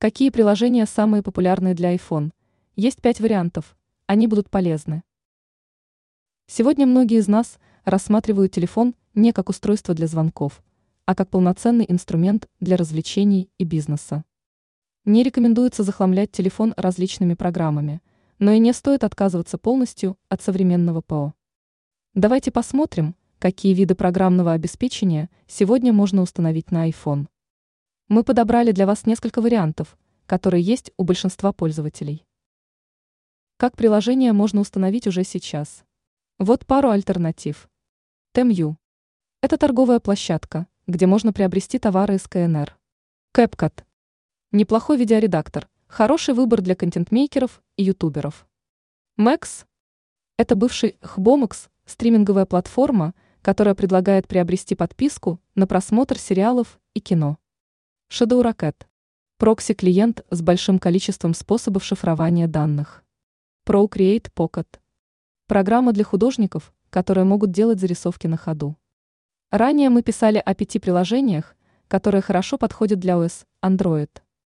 Какие приложения самые популярные для iPhone? Есть пять вариантов, они будут полезны. Сегодня многие из нас рассматривают телефон не как устройство для звонков, а как полноценный инструмент для развлечений и бизнеса. Не рекомендуется захламлять телефон различными программами, но и не стоит отказываться полностью от современного ПО. Давайте посмотрим, какие виды программного обеспечения сегодня можно установить на iPhone. Мы подобрали для вас несколько вариантов, которые есть у большинства пользователей. Как приложение можно установить уже сейчас? Вот пару альтернатив. Тему. Это торговая площадка, где можно приобрести товары из КНР. CapCut. Неплохой видеоредактор, хороший выбор для контент-мейкеров и ютуберов. Max. Это бывший Hbomax, стриминговая платформа, которая предлагает приобрести подписку на просмотр сериалов и кино. Shadow Rocket. Прокси-клиент с большим количеством способов шифрования данных. Procreate Pocket. Программа для художников, которые могут делать зарисовки на ходу. Ранее мы писали о пяти приложениях, которые хорошо подходят для ОС Android.